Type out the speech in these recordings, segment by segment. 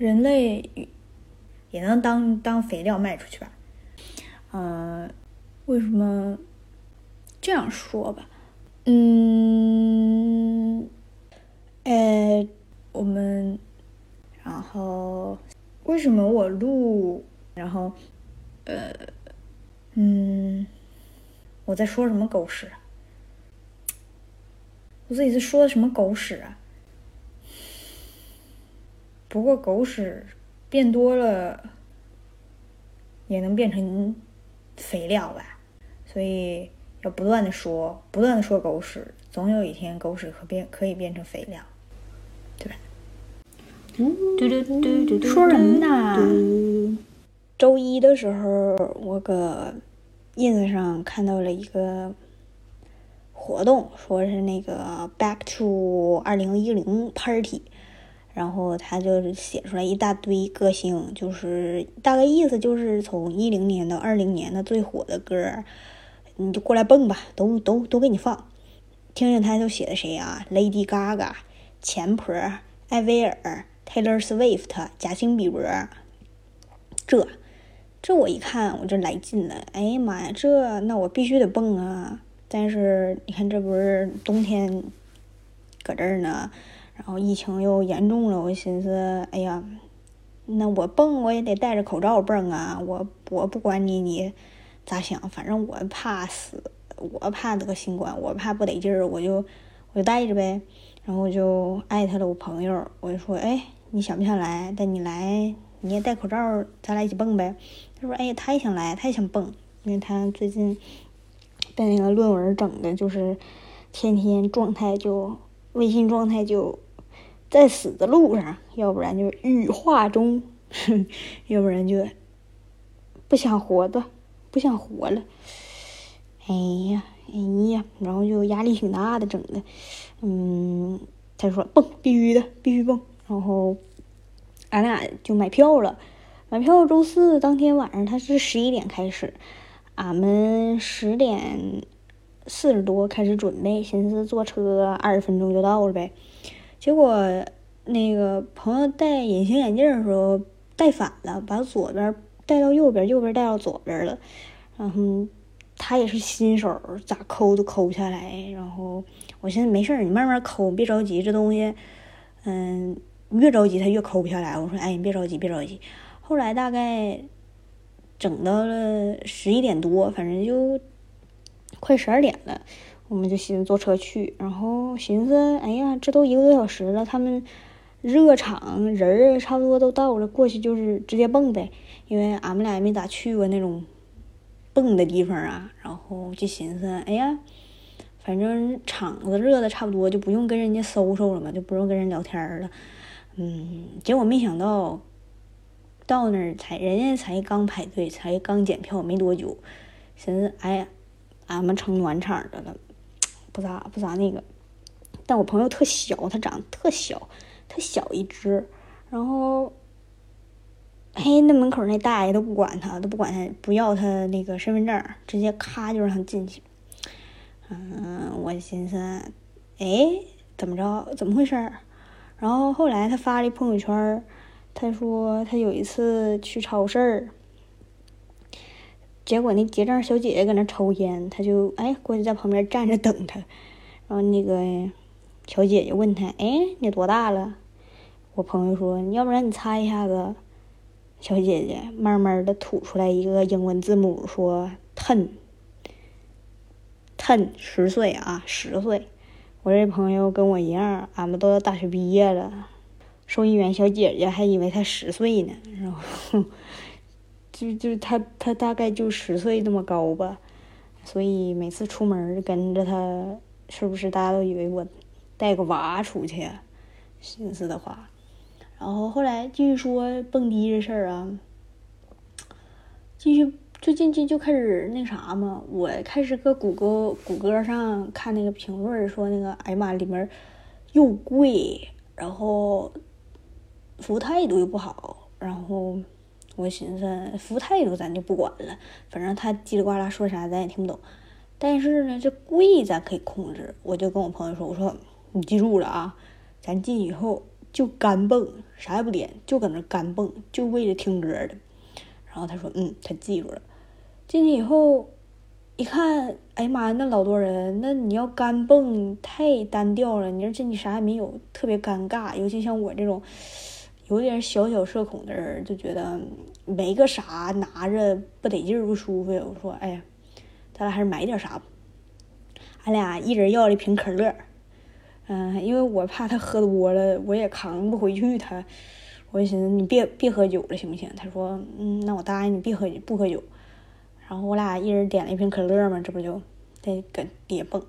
人类也能当当肥料卖出去吧？呃，为什么这样说吧？嗯，呃，我们，然后为什么我录，然后，呃，嗯，我在说什么狗屎？我自己在说的什么狗屎啊？不过狗屎变多了，也能变成肥料吧，所以要不断的说，不断的说狗屎，总有一天狗屎可变可以变成肥料，对吧？说什么呢？周一的时候，我搁 ins 上看到了一个活动，说是那个 Back to 二零一零 Party。然后他就写出来一大堆歌星，就是大概意思就是从一零年到二零年的最火的歌，你就过来蹦吧，都都都给你放，听听他都写的谁啊？Lady Gaga、钱婆、艾薇儿、Taylor Swift、贾辛比伯，这这我一看我就来劲了，哎呀妈呀，这那我必须得蹦啊！但是你看这不是冬天，搁这儿呢。然后疫情又严重了，我寻思，哎呀，那我蹦我也得戴着口罩蹦啊！我我不管你你咋想，反正我怕死，我怕得新冠，我怕不得劲儿，我就我就戴着呗。然后我就艾特了我朋友，我就说，哎，你想不想来？带你来，你也戴口罩，咱俩一起蹦呗。他说，哎，他也想来，他也想蹦，因为他最近被那个论文整的，就是天天状态就微信状态就。在死的路上，要不然就羽化中，要不然就不想活的，不想活了。哎呀，哎呀，然后就压力挺大的，整的。嗯，他说蹦，必须的，必须蹦。然后俺俩就买票了，买票周四当天晚上，他是十一点开始，俺们十点四十多开始准备，寻思坐车二十分钟就到了呗。结果那个朋友戴隐形眼镜的时候戴反了，把左边戴到右边，右边戴到左边了。然后他也是新手，咋抠都抠不下来。然后我寻思没事儿，你慢慢抠，别着急。这东西，嗯，越着急他越抠不下来。我说，哎，你别着急，别着急。后来大概整到了十一点多，反正就快十二点了。我们就寻思坐车去，然后寻思，哎呀，这都一个多小时了，他们热场人儿差不多都到了，过去就是直接蹦呗，因为俺们俩也没咋去过那种蹦的地方啊。然后就寻思，哎呀，反正场子热的差不多，就不用跟人家搜搜了嘛，就不用跟人聊天了。嗯，结果没想到到那儿才，人家才刚排队，才刚检票没多久，寻思，哎呀，俺们成暖场的了。不咋不咋那个，但我朋友特小，他长得特小，特小一只，然后，嘿，那门口那大爷都不管他，都不管他，不要他那个身份证，直接咔就让他进去。嗯，我寻思，哎，怎么着？怎么回事？然后后来他发了一朋友圈，他说他有一次去超市。结果那结账小姐姐搁那抽烟，他就哎过去在旁边站着等他，然后那个小姐姐问他：“哎，你多大了？”我朋友说：“要不然你猜一下子。”小姐姐慢慢的吐出来一个英文字母，说：“ten，ten 十岁啊，十岁。”我这朋友跟我一样，俺们都要大学毕业了。收银员小姐姐还以为他十岁呢，然后。就就他他大概就十岁那么高吧，所以每次出门跟着他，是不是大家都以为我带个娃出去？寻思的话，然后后来继续说蹦迪这事儿啊，继续最近就就开始那啥嘛，我开始搁谷歌谷歌上看那个评论说那个哎呀妈里面又贵，然后服务态度又不好，然后。我寻思服务态度咱就不管了，反正他叽里呱啦说啥咱也听不懂。但是呢，这贵咱可以控制。我就跟我朋友说：“我说你记住了啊，咱进去以后就干蹦，啥也不点，就搁那干蹦，就为了听歌的。然后他说，嗯，他记住了。进去以后一看，哎呀妈呀，那老多人，那你要干蹦太单调了，你说这你啥也没有，特别尴尬。尤其像我这种有点小小社恐的人，就觉得没个啥拿着不得劲儿，不舒服。我说，哎呀，咱俩还是买点啥吧。俺俩一人要了一瓶可乐。嗯，因为我怕他喝多了，我也扛不回去他。我就寻思你别别喝酒了，行不行？他说，嗯，那我答应你，别喝不喝酒。然后我俩一人点了一瓶可乐嘛，这不就得跟爹蹦。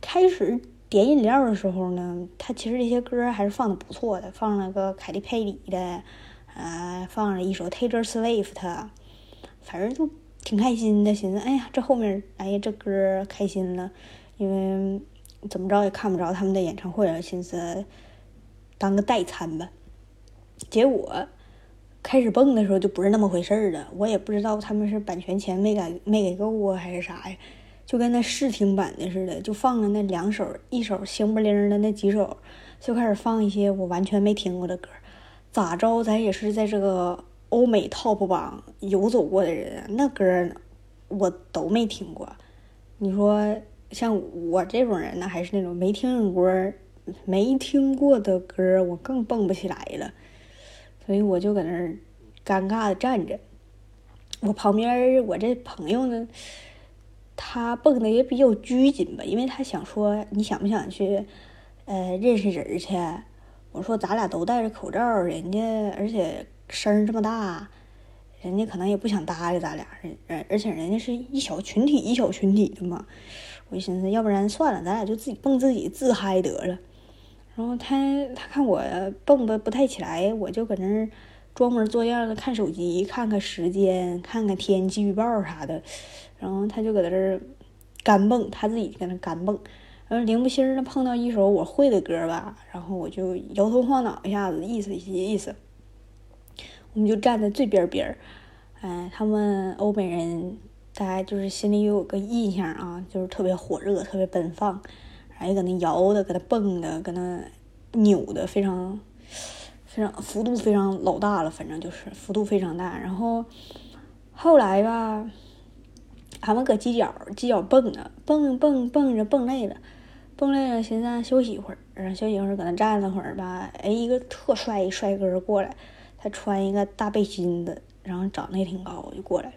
开始点饮料的时候呢，他其实这些歌还是放的不错的，放了个凯蒂佩里的，呃，放了一首 Taylor Swift，反正就挺开心的。寻思，哎呀，这后面，哎呀，这歌开心了，因为。怎么着也看不着他们的演唱会了，寻思当个代餐吧。结果开始蹦的时候就不是那么回事儿了，我也不知道他们是版权钱没给没给够啊，还是啥呀？就跟那试听版的似的，就放了那两首，一首星不灵的那几首，就开始放一些我完全没听过的歌。咋着，咱也是在这个欧美 top 榜游走过的人，那歌我都没听过。你说？像我这种人呢，还是那种没听过、没听过的歌，我更蹦不起来了。所以我就搁那儿尴尬的站着。我旁边我这朋友呢，他蹦的也比较拘谨吧，因为他想说你想不想去呃认识人去？我说咱俩都戴着口罩，人家而且声儿这么大，人家可能也不想搭理咱俩。人而且人家是一小群体一小群体的嘛。我寻思，要不然算了，咱俩就自己蹦自己自嗨得了。然后他他看我蹦的不太起来，我就搁那儿装模作样的看手机，看看时间，看看天气预报啥的。然后他就搁这儿干蹦，他自己搁那干蹦。然后灵不兴的碰到一首我会的歌吧，然后我就摇头晃脑一下子，意思意思。我们就站在最边边儿，哎，他们欧美人。大家就是心里有个印象啊，就是特别火热，特别奔放，还搁那摇的，搁那蹦的，搁那扭的，非常非常幅度非常老大了，反正就是幅度非常大。然后后来吧，俺们搁犄角犄角蹦呢，蹦蹦蹦着蹦累了，蹦累了寻思休息一会儿，然后休息一会儿搁那站了会儿吧。哎，一个特帅一帅哥过来，他穿一个大背心子，然后长得也挺高，就过来了。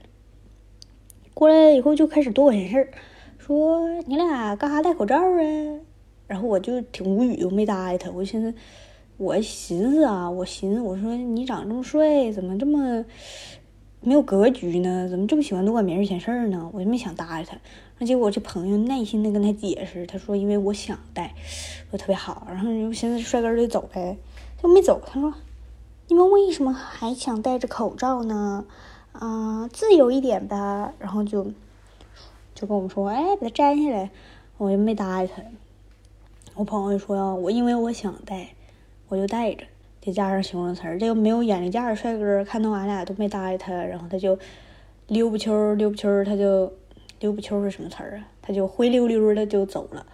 过来了以后就开始多管闲事儿，说你俩干啥戴口罩啊？然后我就挺无语，我没搭理他。我寻思，我寻思啊，我寻思，我说你长这么帅，怎么这么没有格局呢？怎么这么喜欢多管别人闲事儿呢？我就没想搭理他。那结果这朋友耐心的跟他解释，他说因为我想戴，我特别好。然后就寻思帅哥就走呗，就没走。他说你们为什么还想戴着口罩呢？啊，自由一点吧，然后就就跟我们说，哎，把它摘下来，我就没搭理他。我朋友说，我因为我想戴，我就带着，得加上形容词儿。这个没有眼力见的帅哥看到俺俩都没搭理他，然后他就溜不秋溜不秋他就溜不秋是什么词儿啊？他就灰溜溜的就走了。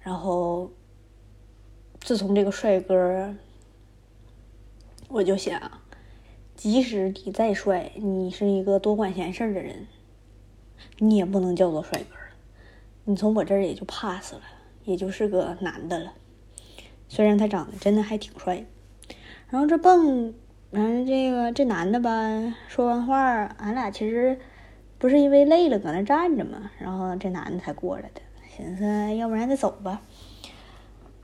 然后自从这个帅哥，我就想。即使你再帅，你是一个多管闲事儿的人，你也不能叫做帅哥。你从我这儿也就 pass 了，也就是个男的了。虽然他长得真的还挺帅。然后这蹦，完了这个这男的吧，说完话，俺俩其实不是因为累了搁那站着嘛，然后这男的才过来的，寻思要不然再走吧。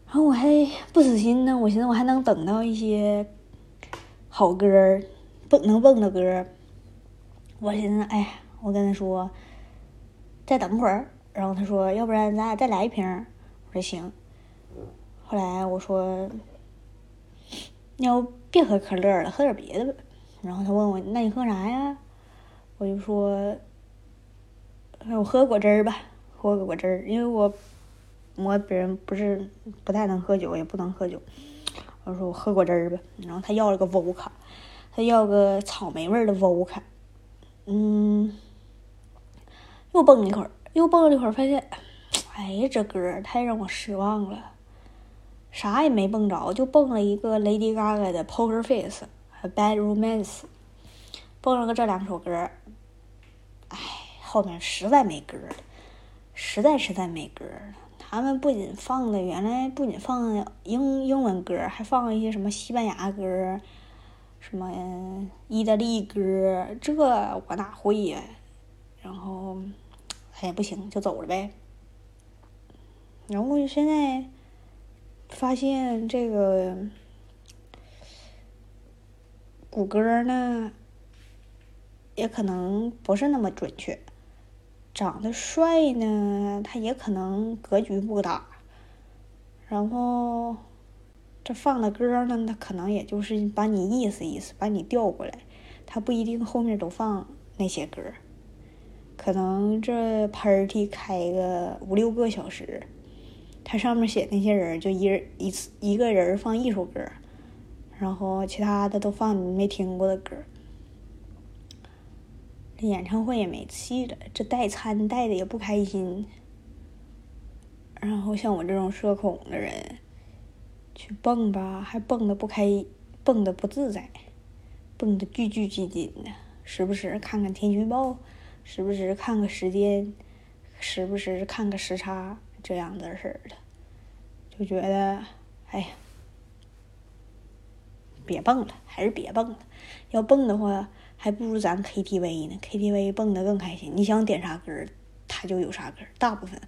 然后我还不死心呢，我寻思我还能等到一些好歌儿。蹦能蹦的歌儿，我寻思，哎，我跟他说，再等会儿。然后他说，要不然咱俩再来一瓶。我说行。后来我说，要别喝可乐了，喝点别的吧。然后他问我，那你喝啥呀？我就说，我喝果汁儿吧，喝个果汁儿，因为我我本人不是不太能喝酒，也不能喝酒。我说我喝果汁儿吧。然后他要了个沃卡。他要个草莓味的 vodka，嗯，又蹦了一会儿，又蹦了一会儿，发现，哎呀，这歌太让我失望了。啥也没蹦着，就蹦了一个 Lady Gaga 的 Poker Face 和 Bad Romance，蹦了个这两首歌。哎，后面实在没歌了，实在实在没歌了。他们不仅放的原来不仅放英英文歌，还放一些什么西班牙歌，什么意大利歌，这我哪会呀？然后，哎，不行，就走了呗。然后现在发现这个谷歌呢，也可能不是那么准确。长得帅呢，他也可能格局不大。然后这放的歌呢，他可能也就是把你意思意思，把你调过来，他不一定后面都放那些歌。可能这 party 开个五六个小时，他上面写那些人就一人一次一个人放一首歌，然后其他的都放你没听过的歌。演唱会也没气了，这代餐带的也不开心。然后像我这种社恐的人，去蹦吧，还蹦的不开，蹦的不自在，蹦的拘拘谨谨的，时不时看看天气预报，时不时看个时间，时不时看个时差，这样子似的，就觉得，哎呀，别蹦了，还是别蹦了。要蹦的话。还不如咱 KTV 呢，KTV 蹦的更开心。你想点啥歌，他就有啥歌。大部分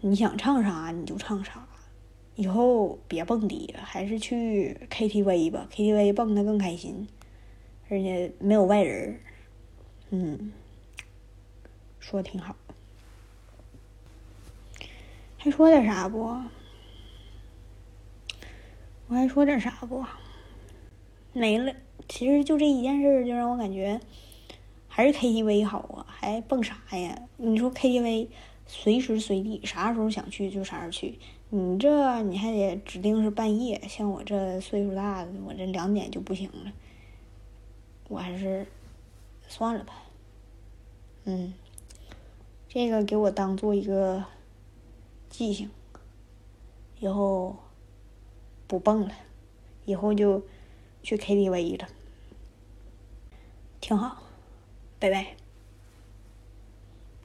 你想唱啥你就唱啥。以后别蹦迪了，还是去 KTV 吧，KTV 蹦的更开心，而且没有外人。嗯，说的挺好。还说点啥不？我还说点啥不？没了。其实就这一件事，就让我感觉还是 KTV 好啊，还蹦啥呀？你说 KTV 随时随地啥时候想去就啥时候去，你这你还得指定是半夜，像我这岁数大的，我这两点就不行了，我还是算了吧。嗯，这个给我当做一个记性，以后不蹦了，以后就去 KTV 了。挺好，拜拜。